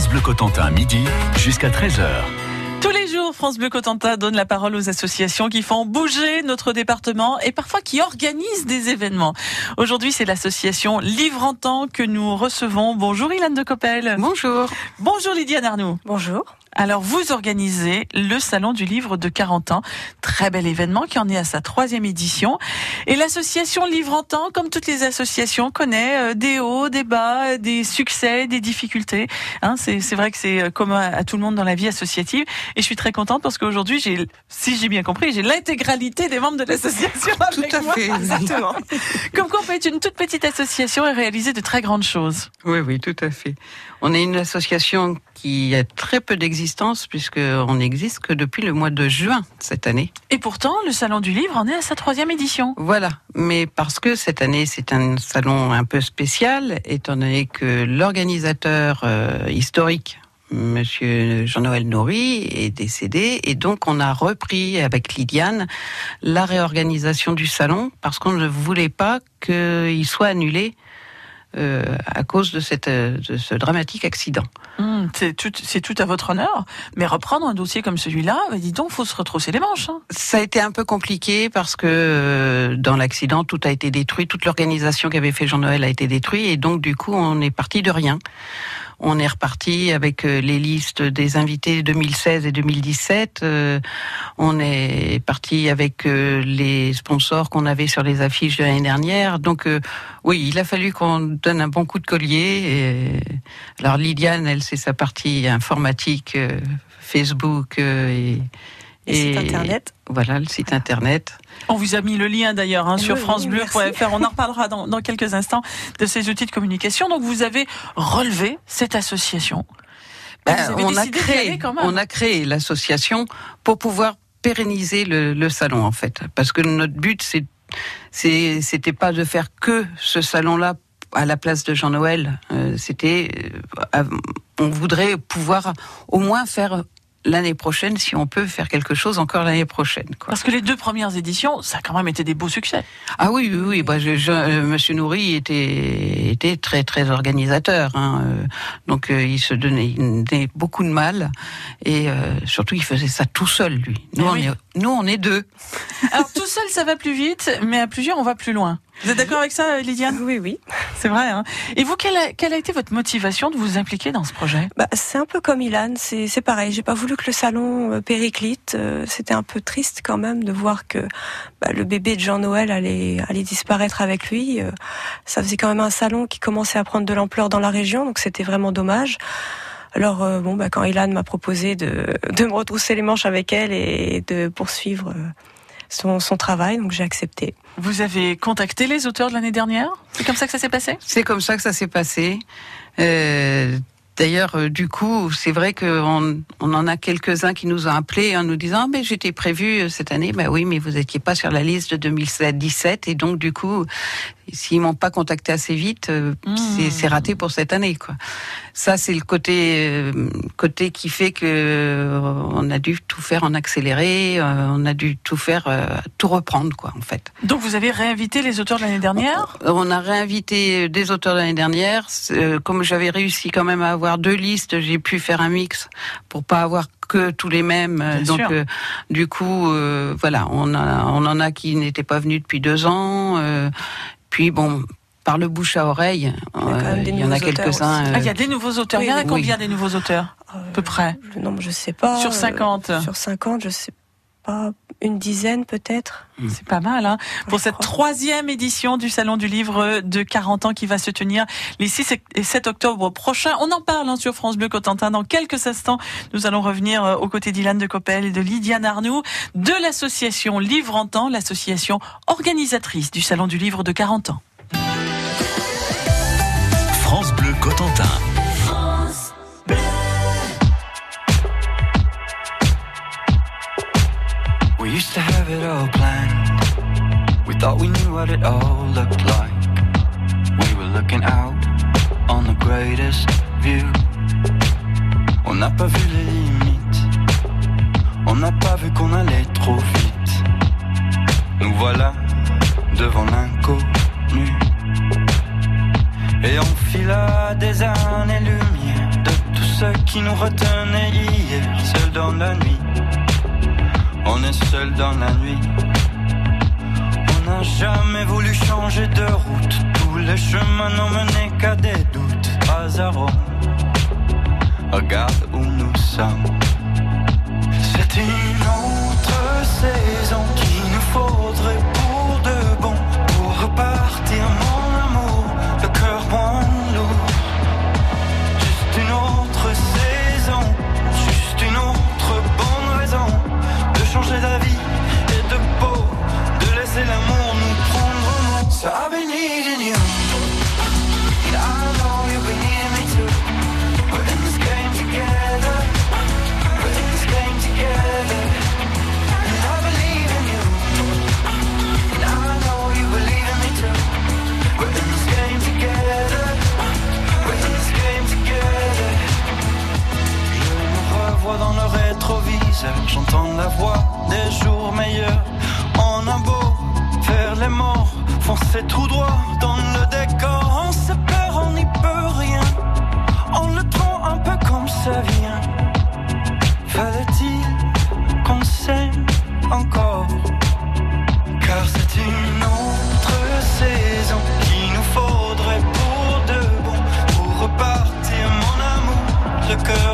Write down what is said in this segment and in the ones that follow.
France Bleu Cotentin, midi jusqu'à 13h. Tous les jours, France Bleu Cotentin donne la parole aux associations qui font bouger notre département et parfois qui organisent des événements. Aujourd'hui, c'est l'association Livre en Temps que nous recevons. Bonjour Ilan de Coppel. Bonjour. Bonjour Lydia Arnoux. Bonjour. Alors, vous organisez le Salon du Livre de 40 ans. Très bel événement qui en est à sa troisième édition. Et l'association Livre en Temps, comme toutes les associations, connaît euh, des hauts, des bas, des succès, des difficultés. Hein, c'est vrai que c'est euh, commun à tout le monde dans la vie associative. Et je suis très contente parce qu'aujourd'hui, j'ai, si j'ai bien compris, j'ai l'intégralité des membres de l'association Tout à fait. Exactement. Comme quoi, on peut être une toute petite association et réaliser de très grandes choses. Oui, oui, tout à fait. On est une association qui a très peu d'existence puisqu'on n'existe que depuis le mois de juin cette année. Et pourtant, le Salon du Livre en est à sa troisième édition. Voilà, mais parce que cette année c'est un salon un peu spécial, étant donné que l'organisateur euh, historique Monsieur Jean-Noël Nourri est décédé et donc on a repris avec Lydiane la réorganisation du salon parce qu'on ne voulait pas qu'il soit annulé euh, à cause de, cette, de ce dramatique accident. Mmh, c'est tout, c'est tout à votre honneur. Mais reprendre un dossier comme celui-là, bah, dis donc, faut se retrousser les manches. Hein. Ça a été un peu compliqué parce que euh, dans l'accident, tout a été détruit, toute l'organisation qu'avait fait Jean-Noël a été détruite et donc du coup, on est parti de rien. On est reparti avec euh, les listes des invités 2016 et 2017. Euh, on est parti avec euh, les sponsors qu'on avait sur les affiches de l'année dernière. Donc oui, il a fallu qu'on donne un bon coup de collier. Alors Lydiane, elle, c'est sa partie informatique, Facebook et, site internet. Voilà, le site internet. On vous a mis le lien d'ailleurs hein, sur francebleu.fr. On en reparlera dans, dans, quelques instants de ces outils de communication. Donc vous avez relevé cette association. Ben, on, a créé, on a créé l'association pour pouvoir pérenniser le, le, salon en fait. Parce que notre but, c'est c'était pas de faire que ce salon-là à la place de Jean-Noël. Euh, c'était, euh, on voudrait pouvoir au moins faire l'année prochaine si on peut faire quelque chose encore l'année prochaine. Quoi. Parce que les deux premières éditions, ça a quand même été des beaux succès. Ah oui, oui, oui. Bah, je, je, euh, Monsieur Nourri était, était très, très organisateur. Hein. Euh, donc euh, il se donnait, il donnait, beaucoup de mal et euh, surtout il faisait ça tout seul, lui. Nous, on, oui. est, nous on est deux. Alors tout seul, ça va plus vite, mais à plusieurs, on va plus loin. Vous êtes d'accord avec ça, Lydiane Oui, oui. C'est vrai. Hein Et vous, quelle a, quelle a, été votre motivation de vous impliquer dans ce projet? Bah, C'est un peu comme Ilan, c'est pareil. J'ai pas voulu que le salon euh, périclite. Euh, C'était un peu triste quand même de voir que bah, le bébé de Jean-Noël allait, allait disparaître avec lui. Euh, ça faisait quand même un salon qui commençait à prendre de l'ampleur dans la région, donc c'était vraiment dommage. Alors euh, bon, bah, quand Ilan m'a proposé de, de me retrousser les manches avec elle et de poursuivre euh, son, son travail, donc j'ai accepté. Vous avez contacté les auteurs de l'année dernière? C'est comme ça que ça s'est passé? C'est comme ça que ça s'est passé. Euh, D'ailleurs, euh, du coup, c'est vrai qu'on on en a quelques-uns qui nous ont appelés en nous disant mais j'étais prévu cette année. Ben oui, mais vous n'étiez pas sur la liste de 2017 et donc du coup, s'ils m'ont pas contacté assez vite, mmh. c'est raté pour cette année, quoi. Ça, c'est le côté euh, côté qui fait que euh, on a dû tout faire en accéléré, euh, on a dû tout faire, euh, tout reprendre, quoi, en fait. Donc, vous avez réinvité les auteurs de l'année dernière? On, on, a réinvité des auteurs de l'année dernière. comme j'avais réussi quand même à avoir deux listes, j'ai pu faire un mix pour pas avoir que tous les mêmes. Bien Donc, du coup, voilà, on, a, on en a qui n'étaient pas venus depuis deux ans. Puis bon, par le bouche à oreille. Il y, euh, y en a quelques-uns. Euh... Ah, il y a des nouveaux auteurs. Oui, il y en a combien oui. des nouveaux auteurs À peu près Le nombre, je sais pas. Sur 50 euh, Sur 50, je sais pas. Une dizaine peut-être. C'est pas mal, hein Pour je cette crois. troisième édition du Salon du Livre de 40 ans qui va se tenir les 6 et 7 octobre prochains. On en parle hein, sur France Bleu Cotentin. Dans quelques instants, nous allons revenir aux côtés d'Ilan de Coppel et de Lydiane Arnoux de l'association Livre en Temps, l'association organisatrice du Salon du Livre de 40 ans. France Bleu Cotentin. Have it all planned. We thought we knew what it all looked like. We were looking out on the greatest view. On n'a pas vu les limites. On n'a pas vu qu'on allait trop vite. Nous voilà devant l'inconnu. Et on fila des années-lumière de tout ce qui nous retenait de route. Tous les chemins n'ont mené qu'à des doutes. Hasard, regarde où nous sommes. Amour, le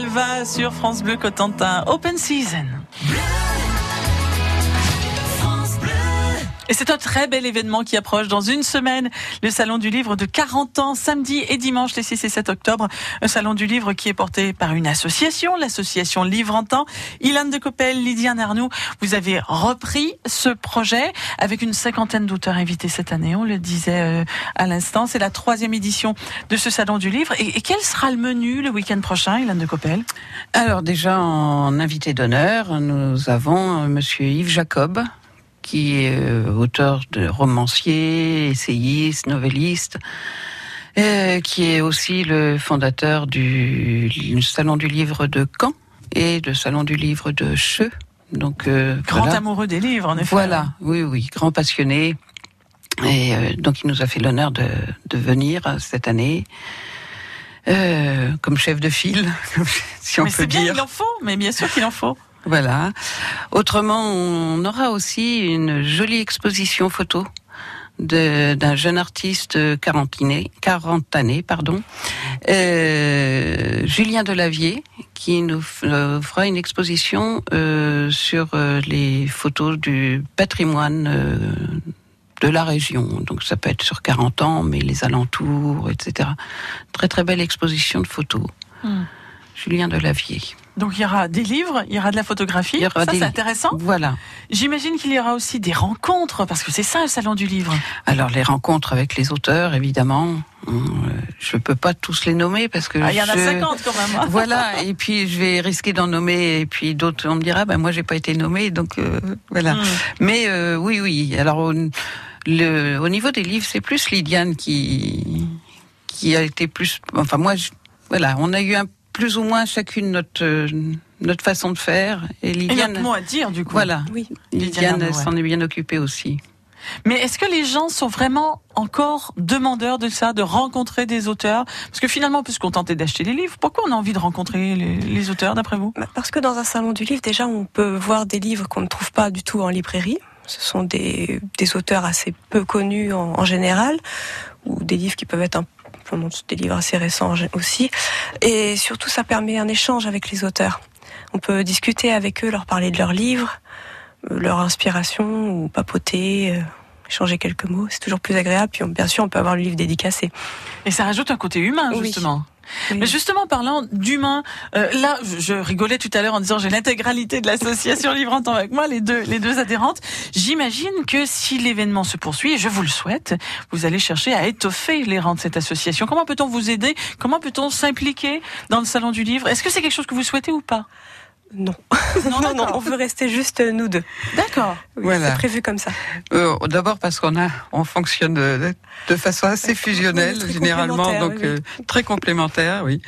Joseph Salva sur France Bleu Cotentin. Open Season. Et c'est un très bel événement qui approche dans une semaine, le Salon du Livre de 40 ans, samedi et dimanche les 6 et 7 octobre. Un Salon du Livre qui est porté par une association, l'association Livre en Temps. Ilan de Coppel, Lydiane Arnoux, vous avez repris ce projet avec une cinquantaine d'auteurs invités cette année, on le disait euh, à l'instant. C'est la troisième édition de ce Salon du Livre. Et, et quel sera le menu le week-end prochain, Ilan de Coppel? Alors déjà en invité d'honneur, nous avons euh, Monsieur Yves Jacob, qui est euh, auteur de romancier, essayiste, novelliste, euh, qui est aussi le fondateur du, du Salon du Livre de Caen et le Salon du Livre de Cheux. Donc euh, Grand voilà. amoureux des livres, en effet. Voilà, oui, oui, grand passionné. Et euh, donc il nous a fait l'honneur de, de venir cette année euh, comme chef de file, si on Mais peut c'est bien, dire. il en faut, mais bien sûr qu'il en faut. Voilà. Autrement, on aura aussi une jolie exposition photo de- d'un jeune artiste quarantiné, quarantané, pardon, euh, Julien Delavier, qui nous euh, fera une exposition euh, sur les photos du patrimoine euh, de la région. Donc ça peut être sur 40 ans, mais les alentours, etc. Très très belle exposition de photos. Hmm. Julien Delavier. Donc il y aura des livres, il y aura de la photographie. Il y aura ça des- c'est intéressant. Voilà. J'imagine qu'il y aura aussi des rencontres parce que c'est ça le salon du livre. Alors les rencontres avec les auteurs, évidemment, euh, je peux pas tous les nommer parce que Ah, il y en a je- 50 quand même. hein. Voilà, et puis je vais risquer d'en nommer, et puis d'autres, on me dira, ben moi j'ai pas été nommé, donc euh, voilà. Hmm. Mais euh, oui, oui. Alors le, au niveau des livres, c'est plus Lydiane qui, qui a été plus. Enfin, moi, je- voilà, on a eu un, plus ou moins chacune notre, euh, notre façon de faire. Et Et Lydiane. notre mot à dire, du coup. Voilà. Oui. Ouais. s'en est bien occupée aussi. Mais est-ce que les gens sont vraiment encore demandeurs de ça, de rencontrer des auteurs? Parce que finalement, on peut se contenter d'acheter des livres. Pourquoi on a envie de rencontrer les, les auteurs, d'après vous? Bah, Parce que dans un salon du livre, déjà, on peut voir des livres qu'on ne trouve pas du tout en librairie. Ce sont des, des auteurs assez peu connus en, en général, ou des livres qui peuvent être un bon, des livres assez récents aussi. Et surtout, ça permet un échange avec les auteurs. On peut discuter avec eux, leur parler de leurs livres, euh, leur inspiration, ou papoter, euh, échanger quelques mots. C'est toujours plus agréable. Puis, on- bien sûr, on peut avoir le livre dédicacé. Et ça rajoute un côté humain, Oui. justement. Mais justement, parlant d'humain, euh, là, je, rigolais tout à l'heure en disant j'ai l'intégralité de l'association temps avec moi, les deux, les deux adhérentes. J'imagine que si l'événement se poursuit, et je vous le souhaite, vous allez chercher à étoffer les rangs de cette association. Comment peut-on vous aider? Comment peut-on s'impliquer dans le salon du livre? Est-ce que c'est quelque chose que vous souhaitez ou pas? Non. Non, non, non, d'accord. on veut rester juste nous deux. D'accord. Oui, Voilà. C'est prévu comme ça. Euh, D'abord parce qu'on a, on fonctionne de, de façon assez fusionnelle Oui, généralement, donc oui, euh, très complémentaire, oui.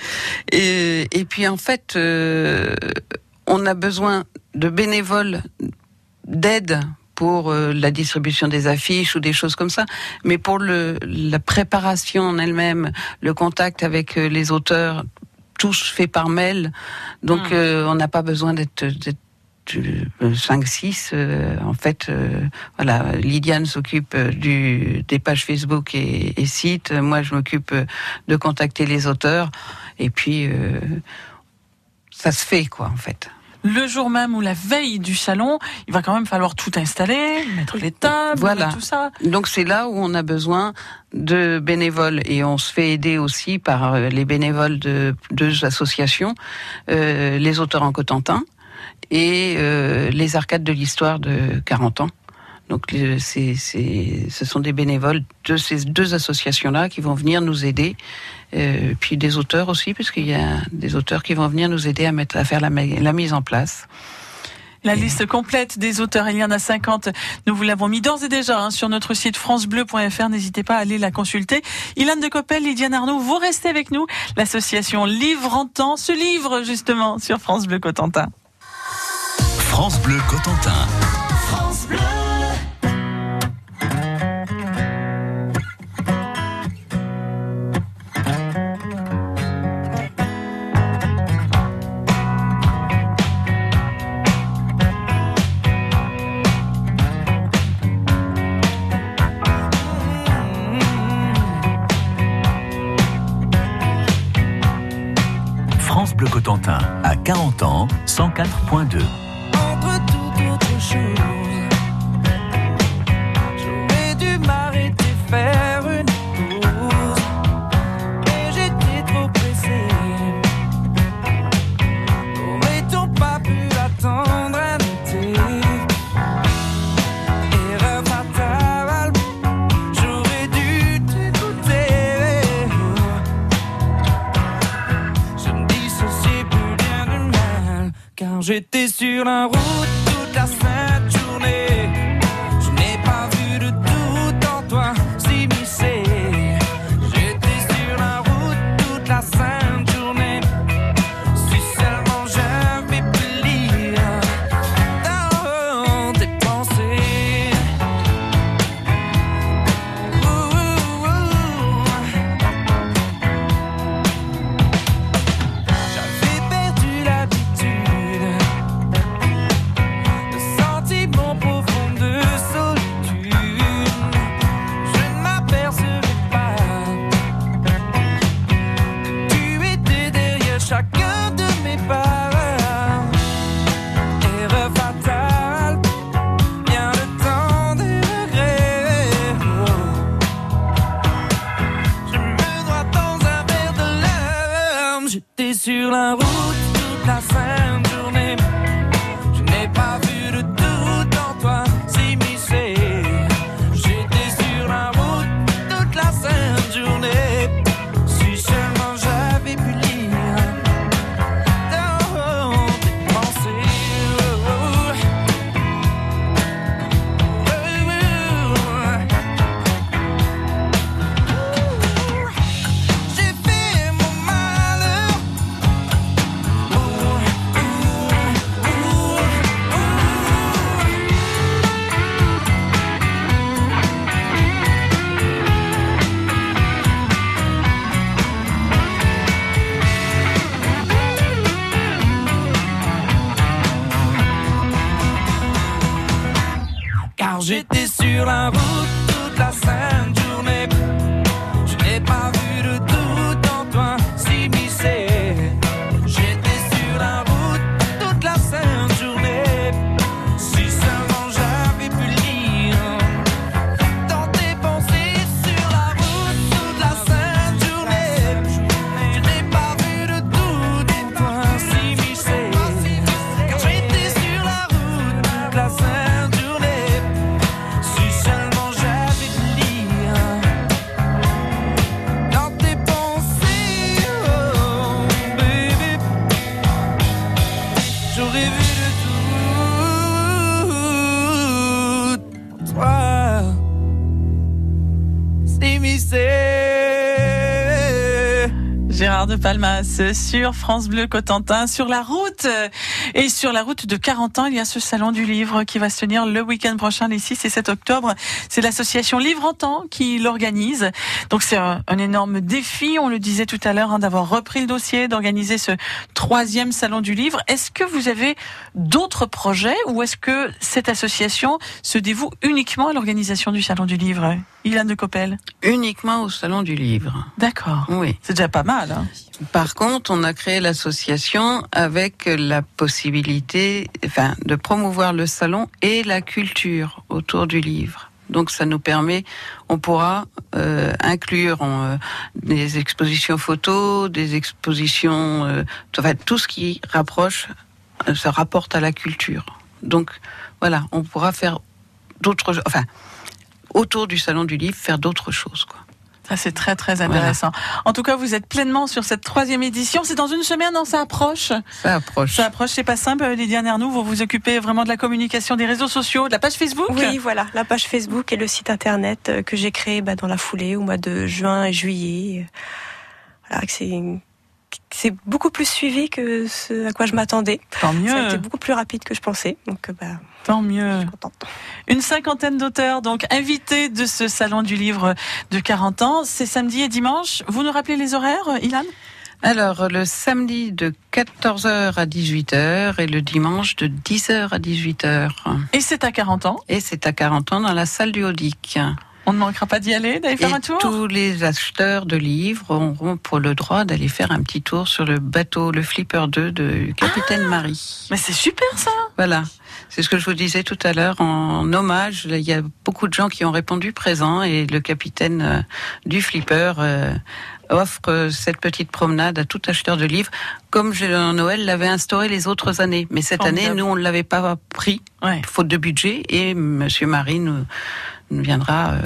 Et, et puis en fait, euh, on a besoin de bénévoles, d'aide pour la distribution des affiches ou des choses comme ça, mais pour le, la préparation en elle-même, le contact avec les auteurs, tout se fait par mail, donc Hmm. euh, on n'a pas besoin d'être d'être, euh, 5-6. euh, en fait, euh, voilà, Lydiane s'occupe du des pages Facebook et, et sites. Moi, je m'occupe de contacter les auteurs. Et puis, euh, ça se fait, quoi, en fait. Le jour même ou la veille du salon, il va quand même falloir tout installer, mettre les tables, Voilà. tout ça. Donc c'est là où on a besoin de bénévoles et on se fait aider aussi par euh, les bénévoles de deux associations, euh, les auteurs en Cotentin et euh, les arcades de l'histoire de 40 ans. Donc c'est, ce sont des bénévoles de ces deux associations-là qui vont venir nous aider, euh, puis des auteurs aussi, puisqu'il y a des auteurs qui vont venir nous aider à, mettre, à faire la mise en place. La liste complète des auteurs, il y en a 50. Nous vous l'avons mis d'ores et déjà hein, sur notre site francebleu.fr. N'hésitez pas à aller la consulter. Ilan de Coppel, Lydiane Arnaud, vous restez avec nous. L'association Livre en temps se livre justement sur France Bleu Cotentin. France Bleu Cotentin. France Bleu. France Bleu Cotentin, à 40 ans, 104.2. j'étais sur la route toute la sainte j'étais sur la route. Palmas sur France Bleu Cotentin, sur la route. Et sur la route de 40 ans, il y a ce salon du livre qui va se tenir le week-end prochain, les 6 et 7 octobre. C'est l'association Livre en Temps qui l'organise. Donc c'est un, un énorme défi, on le disait tout à l'heure, hein, d'avoir repris le dossier, d'organiser ce troisième salon du livre. Est-ce que vous avez d'autres projets ou est-ce que cette association se dévoue uniquement à l'organisation du salon du livre? Ilan de Coppel Uniquement au salon du livre. D'accord. Oui. C'est déjà pas mal. Hein Par contre, on a créé l'association avec la possibilité, enfin, de promouvoir le salon et la culture autour du livre. Donc, ça nous permet, on pourra euh, inclure euh, des expositions photos, des expositions, euh, enfin, tout ce qui rapproche, euh, se rapporte à la culture. Donc, voilà, on pourra faire d'autres, enfin, autour du salon du livre, faire d'autres choses, quoi. Ça, c'est très, très intéressant. En tout cas, vous êtes pleinement sur cette troisième édition. C'est dans une semaine, non, ça approche. Ça approche. Ça approche, c'est pas simple. Lydia Nernou, vous vous occupez vraiment de la communication des réseaux sociaux, de la page Facebook. Oui, voilà, la page Facebook et le site internet euh, que j'ai créé bah, dans la foulée au mois de juin et juillet. Voilà, que c'est c'est beaucoup plus suivi que ce à quoi je m'attendais. Tant Ça a mieux. été beaucoup plus rapide que je pensais, donc euh, bah, Tant je mieux. suis contente. Une cinquantaine d'auteurs, donc invités de ce salon du livre de 40 ans. C'est samedi et dimanche. Vous nous rappelez les horaires, Ilan? Alors, le samedi de 14h à 18h et le dimanche de 10h à 18h. Et c'est à 40 ans? Et c'est à 40 ans dans la salle du Haudic. On ne manquera pas d'y aller, d'aller faire un tour. tous les acheteurs de livres auront pour le droit d'aller faire un petit tour sur le bateau, le Flipper 2 de Ah Capitaine Marie. Mais c'est super ça. Voilà. C'est ce que je vous disais tout à l'heure en hommage. Il y a beaucoup de gens qui ont répondu présent et le capitaine euh, du Flipper euh, offre euh, cette petite promenade à tout acheteur de livres, comme Noël l'avait instauré les autres années. Mais cette Formidable. année, nous, on ne l'avait pas pris, Ouais. faute de budget, et Monsieur Marie nous, nous viendra euh,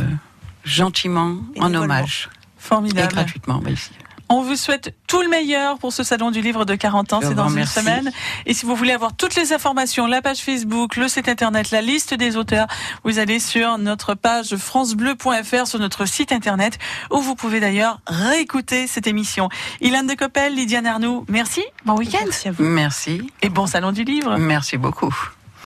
gentiment en hommage et Formidable. gratuitement. bah, ici. On vous souhaite tout le meilleur pour ce salon du livre de 40 ans. C'est dans une remercie. semaine. Et si vous voulez avoir toutes les informations, la page Facebook, le site internet, la liste des auteurs, vous allez sur notre page francebleu.fr sur notre site internet où vous pouvez d'ailleurs réécouter cette émission. Ilan de Coppel, Lydia Narnou, merci. Bon week-end Merci à vous. Merci. et bon salon du livre. Merci beaucoup.